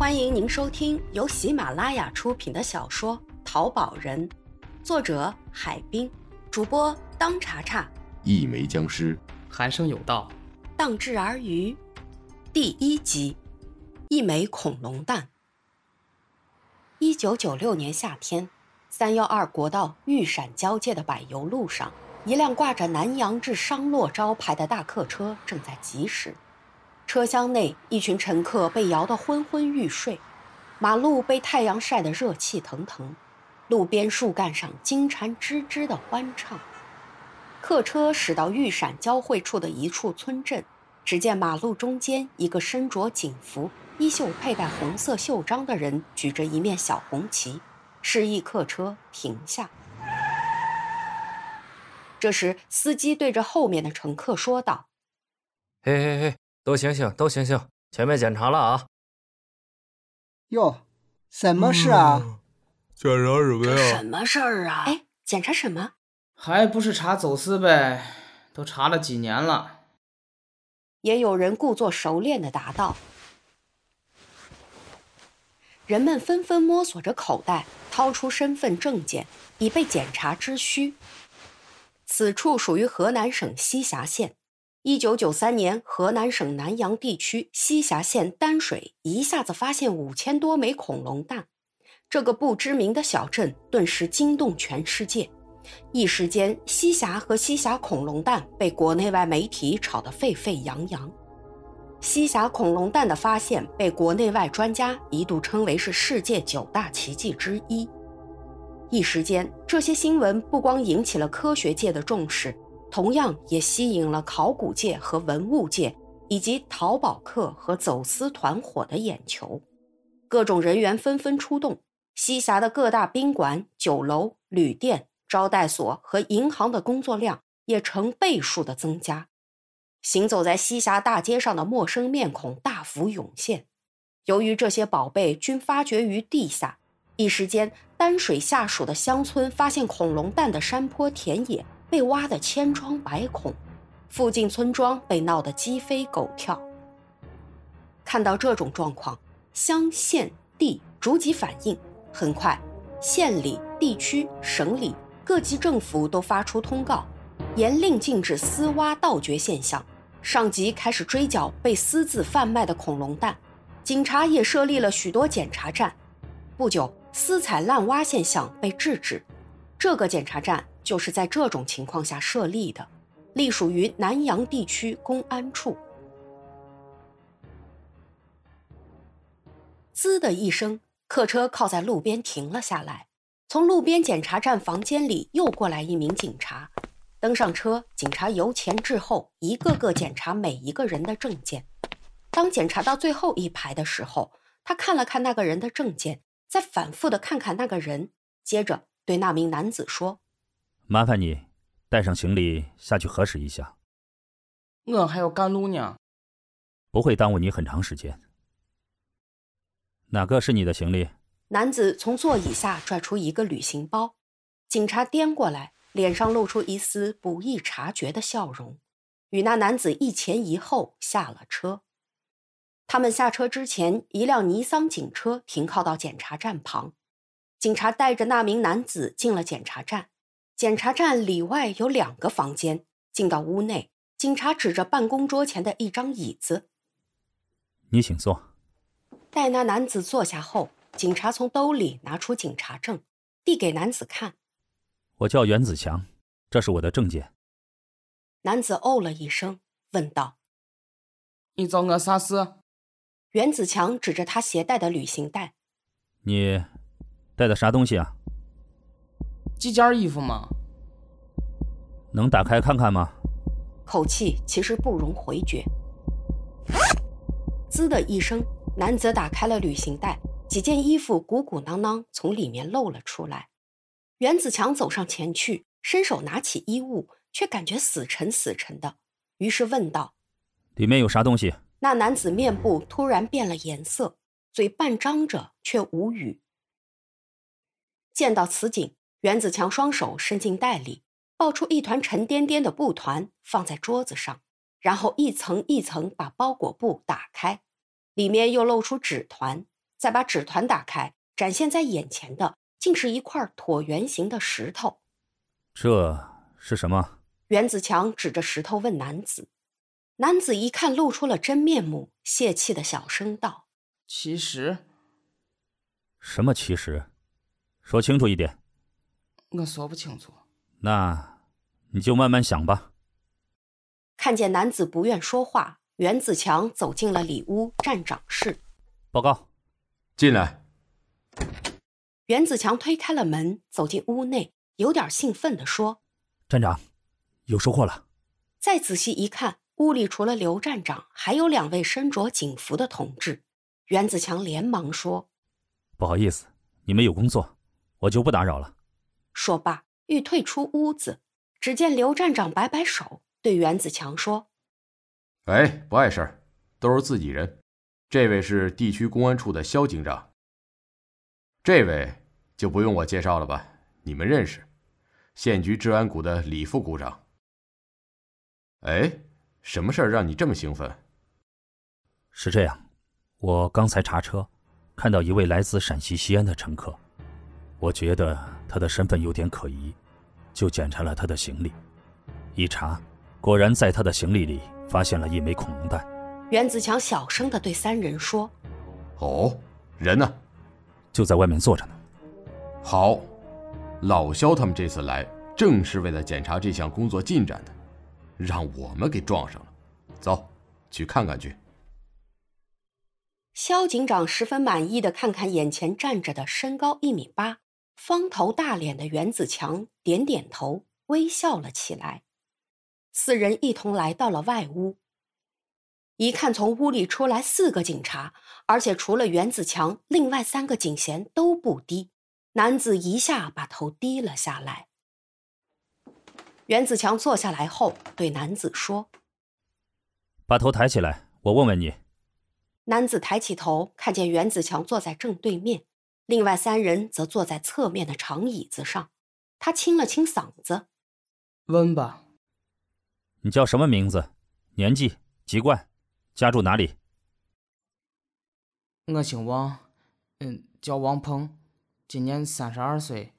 欢迎您收听由喜马拉雅出品的小说《淘宝人》，作者海滨，主播当查查，一枚僵尸，寒生有道，荡志而渔，第一集，一枚恐龙蛋。一九九六年夏天，三幺二国道豫陕交界的柏油路上，一辆挂着南阳至商洛招牌的大客车正在疾驶。车厢内，一群乘客被摇得昏昏欲睡，马路被太阳晒得热气腾腾，路边树干上金蝉吱吱的欢唱。客车驶到玉陕交汇处的一处村镇，只见马路中间一个身着警服、衣袖佩戴红色袖章的人举着一面小红旗，示意客车停下。这时，司机对着后面的乘客说道：“嘿嘿嘿。”都醒醒，都醒醒！前面检查了啊！哟，什么事啊？检查什么呀？什么事儿啊？哎，检查什么？还不是查走私呗？都查了几年了。也有人故作熟练的答道。人们纷纷摸索着口袋，掏出身份证件，以备检查之需。此处属于河南省西峡县。一九九三年，河南省南阳地区西峡县丹水一下子发现五千多枚恐龙蛋，这个不知名的小镇顿时惊动全世界。一时间，西峡和西峡恐龙蛋被国内外媒体炒得沸沸扬扬。西峡恐龙蛋的发现被国内外专家一度称为是世界九大奇迹之一。一时间，这些新闻不光引起了科学界的重视。同样也吸引了考古界和文物界，以及淘宝客和走私团伙的眼球，各种人员纷纷出动。西峡的各大宾馆、酒楼、旅店、招待所和银行的工作量也成倍数的增加。行走在西峡大街上的陌生面孔大幅涌现。由于这些宝贝均发掘于地下，一时间丹水下属的乡村发现恐龙蛋的山坡田野。被挖得千疮百孔，附近村庄被闹得鸡飞狗跳。看到这种状况，乡县地逐级反应，很快，县里、地区、省里各级政府都发出通告，严令禁止私挖盗掘现象。上级开始追缴被私自贩卖的恐龙蛋，警察也设立了许多检查站。不久，私采滥挖现象被制止。这个检查站。就是在这种情况下设立的，隶属于南阳地区公安处。滋的一声，客车靠在路边停了下来。从路边检查站房间里又过来一名警察，登上车，警察由前至后一个个检查每一个人的证件。当检查到最后一排的时候，他看了看那个人的证件，再反复的看看那个人，接着对那名男子说。麻烦你带上行李下去核实一下。我还要赶路呢，不会耽误你很长时间。哪个是你的行李？男子从座椅下拽出一个旅行包，警察颠过来，脸上露出一丝不易察觉的笑容，与那男子一前一后下了车。他们下车之前，一辆尼桑警车停靠到检查站旁，警察带着那名男子进了检查站。检查站里外有两个房间。进到屋内，警察指着办公桌前的一张椅子：“你请坐。”待那男子坐下后，警察从兜里拿出警察证，递给男子看：“我叫袁子强，这是我的证件。”男子哦了一声，问道：“你找我啥事？”袁子强指着他携带的旅行袋：“你带的啥东西啊？”几件衣服吗？能打开看看吗？口气其实不容回绝。滋的一声，男子打开了旅行袋，几件衣服鼓鼓囊囊从里面露了出来。袁子强走上前去，伸手拿起衣物，却感觉死沉死沉的，于是问道：“里面有啥东西？”那男子面部突然变了颜色，嘴半张着，却无语。见到此景。袁子强双手伸进袋里，抱出一团沉甸甸的布团，放在桌子上，然后一层一层把包裹布打开，里面又露出纸团，再把纸团打开，展现在眼前的竟是一块椭圆形的石头。这是什么？袁子强指着石头问男子。男子一看露出了真面目，泄气的小声道：“其实，什么其实？说清楚一点。我说不清楚。那，你就慢慢想吧。”看见男子不愿说话，袁子强走进了里屋站长室。报告，进来。袁子强推开了门，走进屋内，有点兴奋地说：“站长，有收获了。”再仔细一看，屋里除了刘站长，还有两位身着警服的同志。袁子强连忙说：“不好意思，你们有工作，我就不打扰了。”说罢，欲退出屋子，只见刘站长摆摆手，对袁子强说：“哎，不碍事儿，都是自己人。这位是地区公安处的肖警长。这位就不用我介绍了吧？你们认识，县局治安股的李副股长。哎，什么事儿让你这么兴奋？是这样，我刚才查车，看到一位来自陕西西安的乘客，我觉得他的身份有点可疑，就检查了他的行李。一查，果然在他的行李里发现了一枚恐龙蛋。袁子强小声的对三人说：“哦，人呢？就在外面坐着呢。”好，老肖他们这次来正是为了检查这项工作进展的，让我们给撞上了。走，去看看去。肖警长十分满意的看看眼前站着的身高一米八、方头大脸的袁子强，点点头，微笑了起来。四人一同来到了外屋。一看，从屋里出来四个警察，而且除了袁子强，另外三个警衔都不低。男子一下把头低了下来。袁子强坐下来后，对男子说：“把头抬起来，我问问你。”男子抬起头，看见袁子强坐在正对面，另外三人则坐在侧面的长椅子上。他清了清嗓子：“问吧。你叫什么名字？年纪？籍贯？”家住哪里？我姓王，嗯，叫王鹏，今年三十二岁，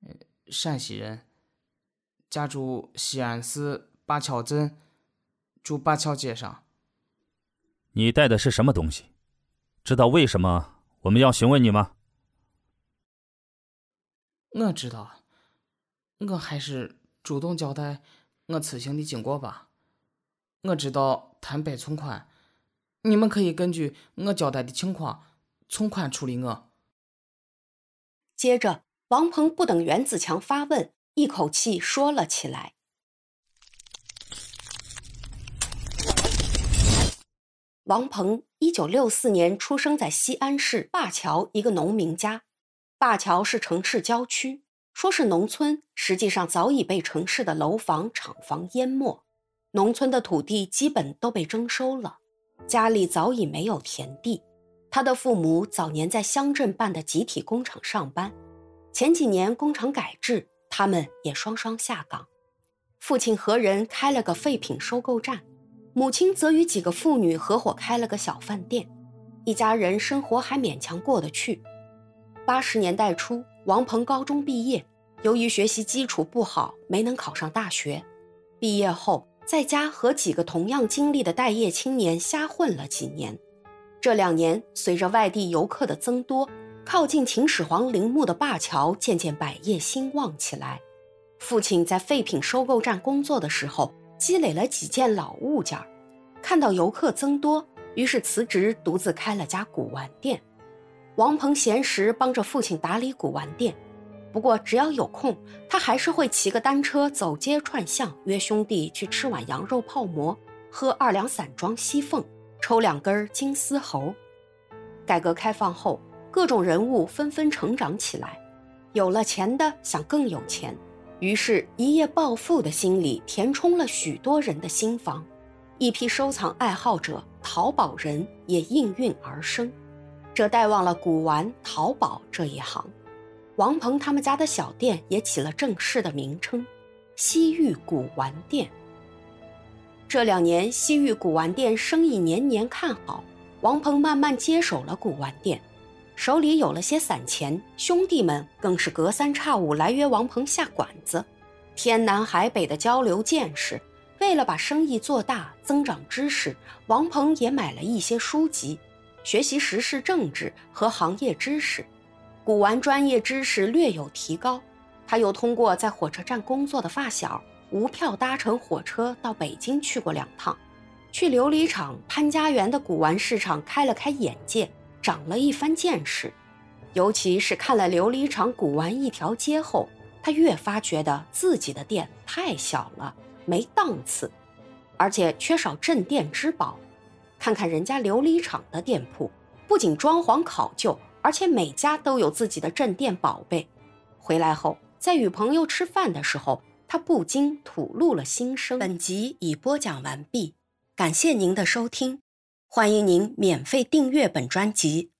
嗯，陕西人，家住西安市灞桥镇，住灞桥街上。你带的是什么东西？知道为什么我们要询问你吗？我知道，我还是主动交代我此行的经过吧。我知道。坦白从宽，你们可以根据我交代的情况从宽处理我。接着，王鹏不等袁子强发问，一口气说了起来。王鹏，一九六四年出生在西安市灞桥一个农民家。灞桥是城市郊区，说是农村，实际上早已被城市的楼房、厂房淹没。农村的土地基本都被征收了，家里早已没有田地。他的父母早年在乡镇办的集体工厂上班，前几年工厂改制，他们也双双下岗。父亲何人开了个废品收购站，母亲则与几个妇女合伙开了个小饭店，一家人生活还勉强过得去。八十年代初，王鹏高中毕业，由于学习基础不好，没能考上大学。毕业后。在家和几个同样经历的待业青年瞎混了几年，这两年随着外地游客的增多，靠近秦始皇陵墓的灞桥渐渐百业兴旺起来。父亲在废品收购站工作的时候，积累了几件老物件看到游客增多，于是辞职，独自开了家古玩店。王鹏闲时帮着父亲打理古玩店。不过，只要有空，他还是会骑个单车走街串巷，约兄弟去吃碗羊肉泡馍，喝二两散装西凤，抽两根金丝猴。改革开放后，各种人物纷纷成长起来，有了钱的想更有钱，于是一夜暴富的心理填充了许多人的心房，一批收藏爱好者、淘宝人也应运而生，这带旺了古玩淘宝这一行。王鹏他们家的小店也起了正式的名称——西域古玩店。这两年，西域古玩店生意年年看好，王鹏慢慢接手了古玩店，手里有了些散钱，兄弟们更是隔三差五来约王鹏下馆子，天南海北的交流见识。为了把生意做大、增长知识，王鹏也买了一些书籍，学习时事政治和行业知识，古玩专业知识略有提高。他又通过在火车站工作的发小，无票搭乘火车到北京去过两趟，去琉璃厂潘家园的古玩市场开了开眼界。长了一番见识，尤其是看了琉璃厂古玩一条街后，他越发觉得自己的店太小了，没档次，而且缺少镇店之宝。看看人家琉璃厂的店铺，不仅装潢考究，而且每家都有自己的镇店宝贝。回来后，在与朋友吃饭的时候，他不禁吐露了心声。本集已播讲完毕，感谢您的收听。欢迎您免费订阅本专辑。